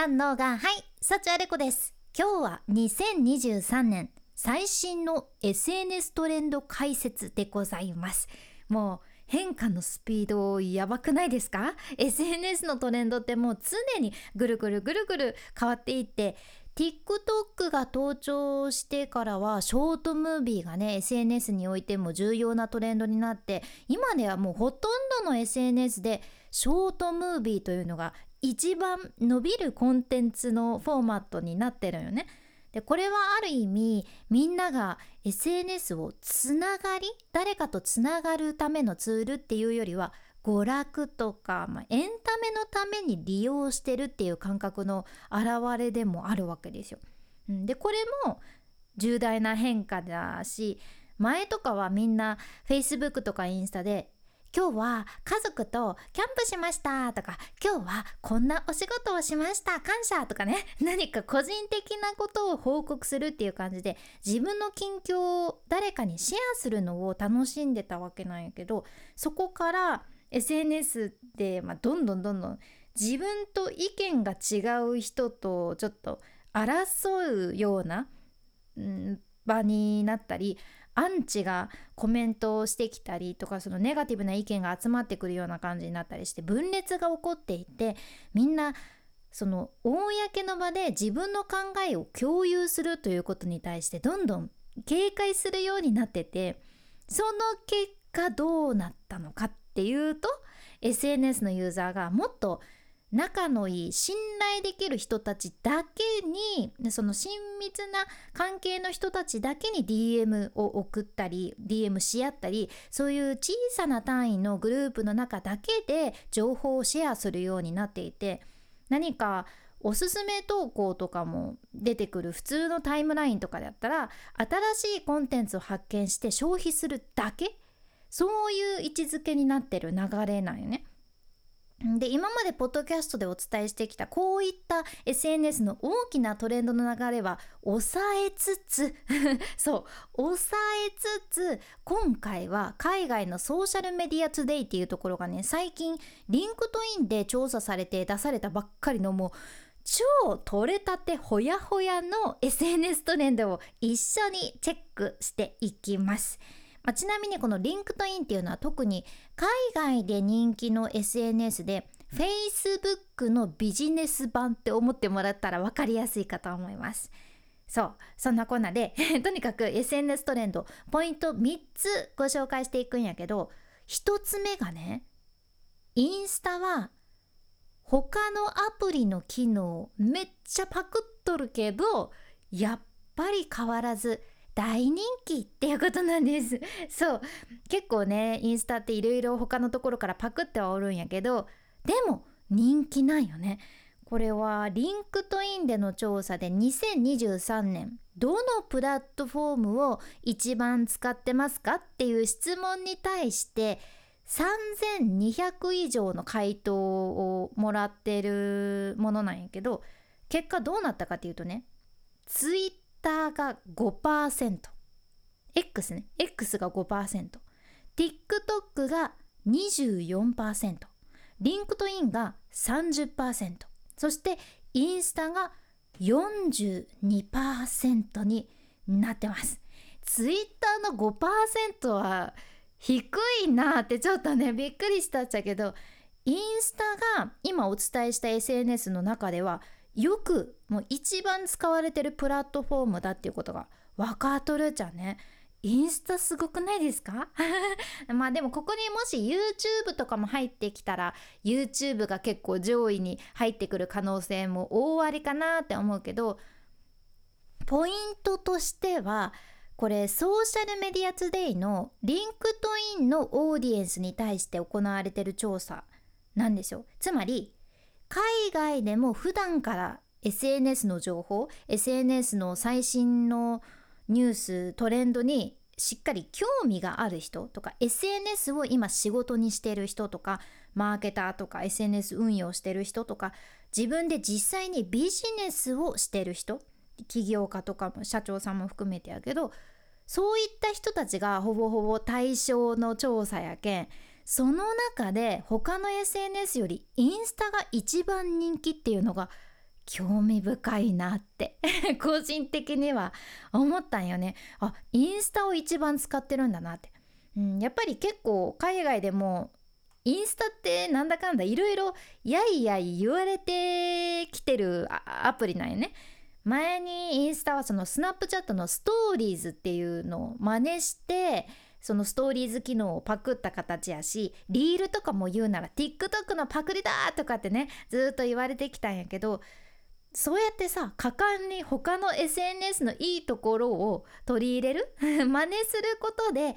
三能がはい幸あれ子です。今日は2023年最新の SNS トレンド解説でございます。もう変化のスピードやばくないですか？SNS のトレンドってもう常にぐるぐるぐるぐる変わっていって TikTok が登場してからはショートムービーがね SNS においても重要なトレンドになって今ではもうほとんどの SNS でショートムービーというのが一番伸びるコンテンツのフォーマットになってるよね。でこれはある意味みんなが SNS をつながり誰かとつながるためのツールっていうよりは娯楽とか、まあ、エンタメのために利用してるっていう感覚の表れでもあるわけですよ。でこれも重大な変化だし前とかはみんな Facebook とかインスタで今日は家族とキャンプしました。とか今日はこんなお仕事をしました。感謝。とかね。何か個人的なことを報告するっていう感じで自分の近況を誰かにシェアするのを楽しんでたわけなんやけどそこから SNS で、まあ、どんどんどんどん自分と意見が違う人とちょっと争うような、うん、場になったりアンチがコメントをしてきたりとかそのネガティブな意見が集まってくるような感じになったりして分裂が起こっていてみんなその公の場で自分の考えを共有するということに対してどんどん警戒するようになっててその結果どうなったのかっていうと SNS のユーザーがもっと仲のいい信頼できる人たちだけにその親密な関係の人たちだけに DM を送ったり DM し合ったりそういう小さな単位のグループの中だけで情報をシェアするようになっていて何かおすすめ投稿とかも出てくる普通のタイムラインとかだったら新しいコンテンツを発見して消費するだけそういう位置づけになってる流れなんよね。で今までポッドキャストでお伝えしてきたこういった SNS の大きなトレンドの流れは抑えつつ そう抑えつつ今回は海外の Social Media Today っていうところがね最近 LinkedIn で調査されて出されたばっかりのもう超取れたてほやほやの SNS トレンドを一緒にチェックしていきます。まあ、ちなみにこの LinkedIn っていうのは特に海外で人気の SNS で Facebook のビジネス版って思ってもらったら分かりやすいかと思います。そうそんなこんなで とにかく SNS トレンドポイント3つご紹介していくんやけど1つ目がねインスタは他のアプリの機能めっちゃパクっとるけどやっぱり変わらず大人気っていうことなんです。そう。結構ねインスタっていろいろ他のところからパクってはおるんやけどでも人気なんよね。これは LinkedIn での調査で2023年どのプラットフォームを一番使ってますかっていう質問に対して3200以上の回答をもらってるものなんやけど結果どうなったかっていうとねツイッターが 5%X ね。X が 5%TikTok が24% LinkedIn が30%そしてインスタが42%になってます。ツイッターの5%は低いなってちょっとねびっくりしたっちゃけどインスタが今お伝えした SNS の中ではよくもう一番使われてるプラットフォームだっていうことが分かっとるじゃんね。インスタすごくないですか？まあでもここにもし YouTube とかも入ってきたら YouTube が結構上位に入ってくる可能性も大ありかなって思うけどポイントとしてはこれ Social Media Today の LinkedIn のオーディエンスに対して行われてる調査なんですよつまり海外でも普段から SNS の情報 SNS の最新のニューストレンドにしっかり興味がある人とか SNS を今仕事にしてる人とかマーケターとか SNS 運用してる人とか自分で実際にビジネスをしてる人起業家とかも社長さんも含めてやけどそういった人たちがほぼほぼ対象の調査やけんその中で他の SNS よりインスタが一番人気っていうのが興味深いなって。個人的には思ったんよね。あインスタを一番使ってるんだなって、うん、やっぱり結構海外でもインスタってなんだかんだいろいろやいやい言われてきてるアプリなんよね。前にインスタはそのスナップチャットのストーリーズっていうのを真似してそのストーリーズ機能をパクった形やしリールとかも言うなら TikTok のパクリだとかってねずっと言われてきたんやけどそうやってさ果敢に他の SNS のいいところを取り入れる？真似することで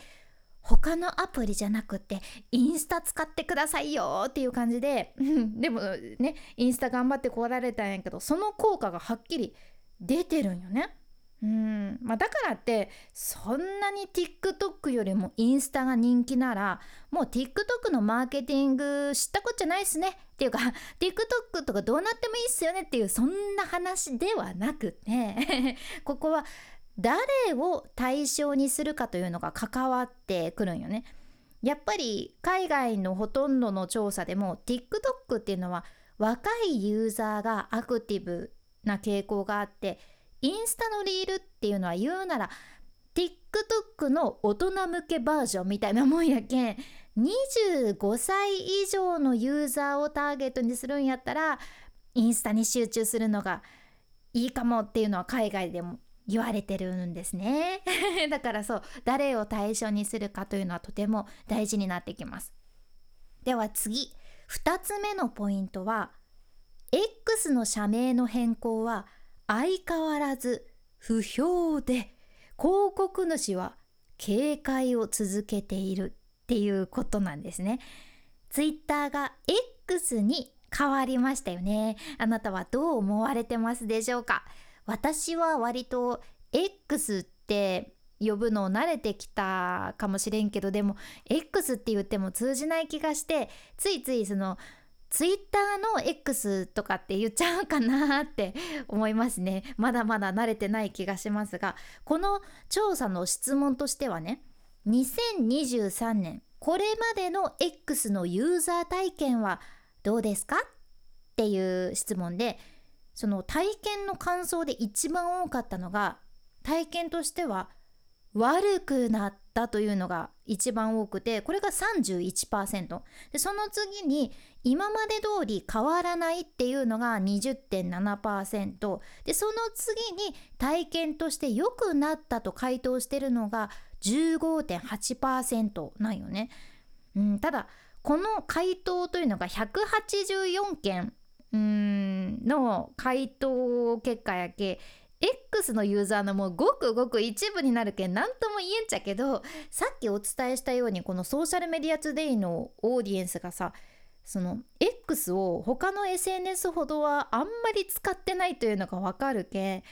他のアプリじゃなくてインスタ使ってくださいよっていう感じで でもねインスタ頑張ってこられたんやけどその効果がはっきり出てるんよね。うんまあ、だからってそんなに TikTok よりもインスタが人気ならもう TikTok のマーケティング知ったこっちゃないっすねっていうか TikTok とかどうなってもいいっすよねっていうそんな話ではなくてここは誰を対象にするかというのが関わってくるんよね。やっぱり海外のほとんどの調査でも TikTok っていうのは若いユーザーがアクティブな傾向があってインスタのリールっていうのは言うなら TikTok の大人向けバージョンみたいなもんやけん25歳以上のユーザーをターゲットにするんやったらインスタに集中するのがいいかもっていうのは海外でも言われてるんですね。だからそう誰を対象にするかというのはとても大事になってきます。では次。2つ目のポイントは X の社名の変更は相変わらず不評で広告主は警戒を続けているっていうことなんですね。ツイッターが X に変わりましたよね。あなたはどう思われてますでしょうか？私は割と X って呼ぶのを慣れてきたかもしれんけどでも X って言っても通じない気がしてついついそのツイッターの X とかって言っちゃうかなって 思いますね。まだまだ慣れてない気がしますが。この調査の質問としてはね2023年これまでの X のユーザー体験はどうですかっていう質問でその体験の感想で一番多かったのが体験としては悪くなったというのが一番多くてこれが31%でその次に今まで通り変わらないっていうのが20.7%でその次に体験として良くなったと回答してるのが15.8%なんよね、うん、ただこの回答というのが184件の回答結果やけ X のユーザーのもうごくごく一部になるけん何とも言えんちゃけどさっきお伝えしたようにこのソーシャルメディアトゥデイのオーディエンスがさその X を他の SNS ほどはあんまり使ってないというのがわかるけ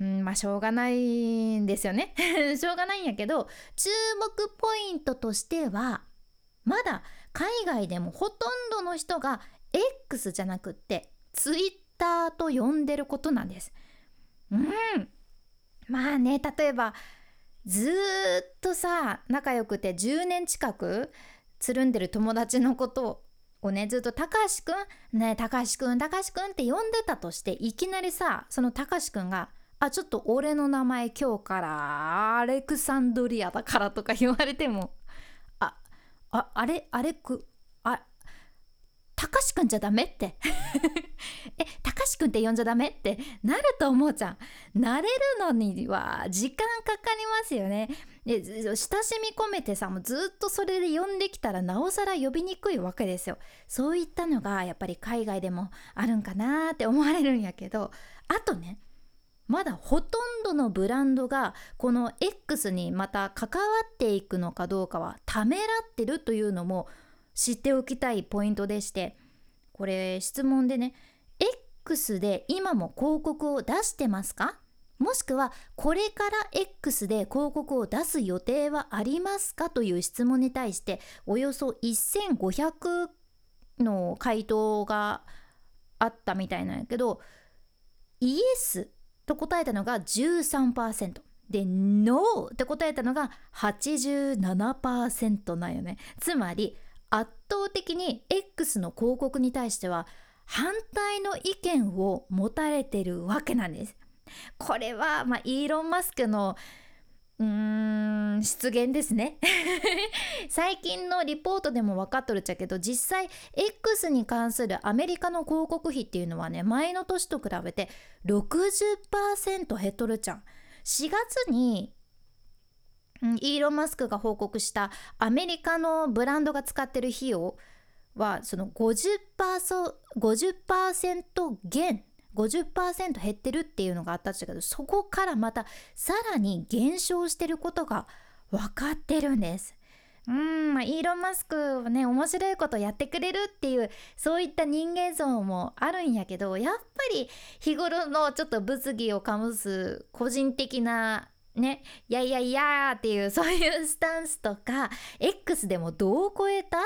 うんまあしょうがないんですよね しょうがないんやけど注目ポイントとしてはまだ海外でもほとんどの人が X じゃなくって Twitter と呼んでることなんです。うん。まあね例えばずっとさ仲良くて10年近くつるんでる友達のことをねずっと「たかしくんねたかしくんたかしくん」って呼んでたとしていきなりさそのたかしくんが「あちょっと俺の名前今日からアレクサンドリアだから」とか言われても「あああれあれくあたかしくんじゃダメって。えたかしくんって呼んじゃダメって？なると思うじゃん。慣れるのには時間かかりますよね。で親しみ込めてさもうずっとそれで呼んできたらなおさら呼びにくいわけですよ。そういったのがやっぱり海外でもあるんかなって思われるんやけど。あとねまだほとんどのブランドがこの X にまた関わっていくのかどうかはためらってるというのも知っておきたいポイントでしてこれ質問でね X で今も広告を出してますか？もしくはこれから X で広告を出す予定はありますか？という質問に対しておよそ1500の回答があったみたいなんやけどイエスと答えたのが13%でノーって答えたのが87%なんよね。つまり圧倒的に X の広告に対しては反対の意見を持たれてるわけなんです。これは、まあ、イーロン・マスクのうーん出現ですね 最近のリポートでも分かっとるっちゃけど実際 X に関するアメリカの広告費っていうのはね前の年と比べて60%減っとるちゃん4月にイーロン・マスクが報告したアメリカのブランドが使ってる費用はその 50%, 50減50%減ってるっていうのがあったんですけどそこからまたさらに減少してることが分かってるんです。うんまあ、イーロン・マスクはね面白いことやってくれるっていうそういった人間像もあるんやけどやっぱり日頃のちょっと物議を醸す個人的なねいやいやいやっていう そういうスタンスとか X でもどう超えた？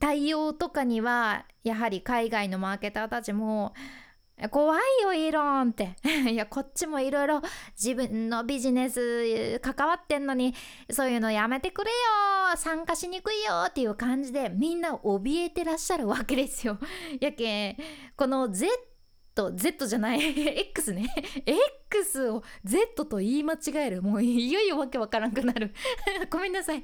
対応とかにはやはり海外のマーケターたちも怖いよイーロンって いやこっちもいろいろ自分のビジネス関わってんのにそういうのやめてくれよ参加しにくいよっていう感じでみんな怯えてらっしゃるわけですよ。やけこの Z Z じゃない。X ね。X を Z と言い間違える。もういよいよわけわからんくなる。ごめんなさい。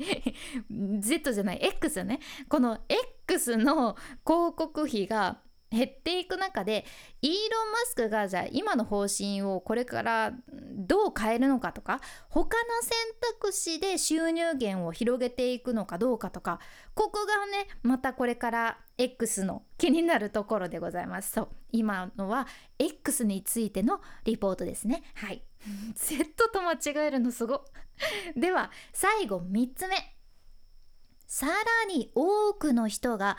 Z じゃない。X よね。この X の広告費が減っていく中でイーロン・マスクがじゃあ今の方針をこれからどう変えるのかとか他の選択肢で収入源を広げていくのかどうかとかここがねまたこれから X の気になるところでございます。そう今のは X についてのリポートですね。はい。Z と間違えるのすご では最後3つ目。さらに多くの人が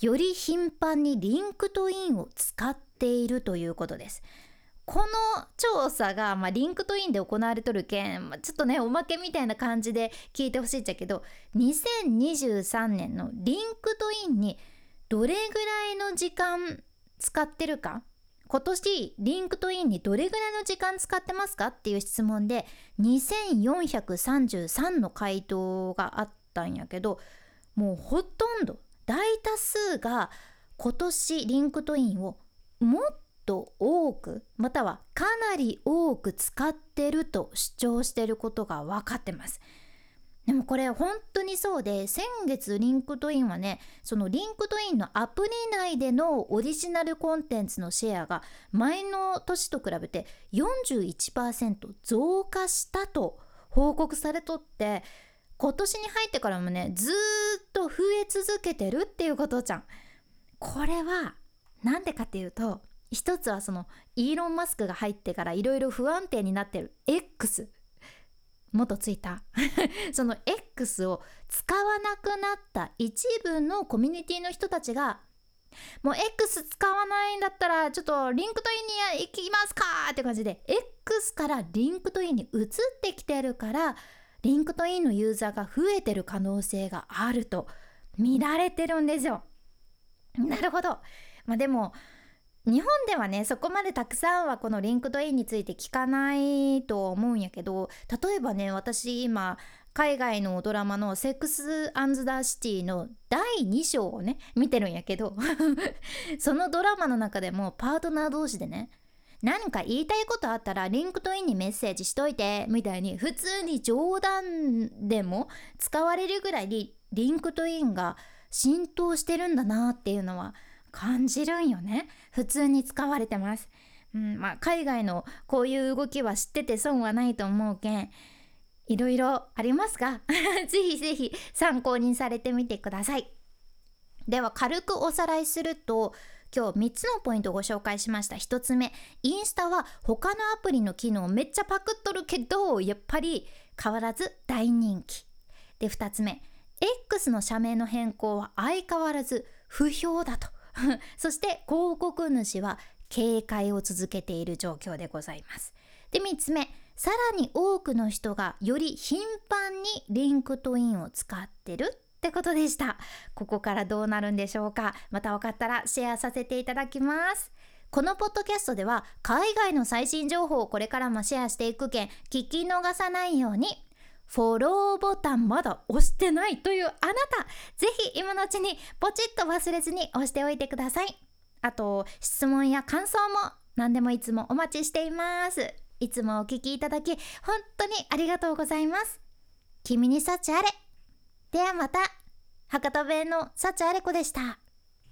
より頻繁に LinkedIn を使っているということです。この調査が、まあ、 LinkedIn で行われとるけん、まあ、ちょっとねおまけみたいな感じで聞いてほしいっちゃけど2023年の LinkedIn にどれぐらいの時間使ってるか？今年 LinkedIn にどれぐらいの時間使ってますかっていう質問で2433の回答があったんやけどもうほとんど大多数が今年 LinkedIn をもっと多くまたはかなり多く使ってると主張してることが分かってます。でもこれ本当にそうで先月 LinkedIn はねその LinkedIn のアプリ内でのオリジナルコンテンツのシェアが前の年と比べて41%増加したと報告されとって今年に入ってからもねずっと増え続けてるっていうことじゃん。これは何でかっていうと一つはそのイーロン・マスクが入ってからいろいろ不安定になってる。X 元ツイッター。その X を使わなくなった一部のコミュニティの人たちがもう X 使わないんだったらちょっと LinkedIn に行きますかって感じで X から LinkedIn に移ってきてるから LinkedIn のユーザーが増えてる可能性があると見られてるんですよ。なるほど。まあ、でも日本ではねそこまでたくさんはこの LinkedIn について聞かないと思うんやけど例えばね私今海外のドラマの「セックス・アンド・ザ・シティ」の第2章をね見てるんやけど そのドラマの中でもパートナー同士でね何か言いたいことあったらリンクトインにメッセージしといてみたいに普通に冗談でも使われるぐらいリンクトインが浸透してるんだなっていうのは感じるんよね。普通に使われてます、うんまあ、海外のこういう動きは知ってて損はないと思うけんいろいろありますが ぜひぜひ参考にされてみてください。では軽くおさらいすると今日3つのポイントをご紹介しました。1つ目インスタは他のアプリの機能めっちゃパクっとるけどやっぱり変わらず大人気。で2つ目 X の社名の変更は相変わらず不評だと。そして広告主は警戒を続けている状況でございます。で3つ目さらに多くの人がより頻繁にリンクトインを使ってるってことでした。ここからどうなるんでしょうか。また分かったらシェアさせていただきます。このポッドキャストでは海外の最新情報をこれからもシェアしていくけん、聞き逃さないようにフォローボタンまだ押してないというあなた、ぜひ今のうちにポチッと忘れずに押しておいてください。あと、質問や感想も何でもいつもお待ちしています。いつもお聞きいただき、本当にありがとうございます。君に幸あれ。ではまた博多弁の幸あれ子でした。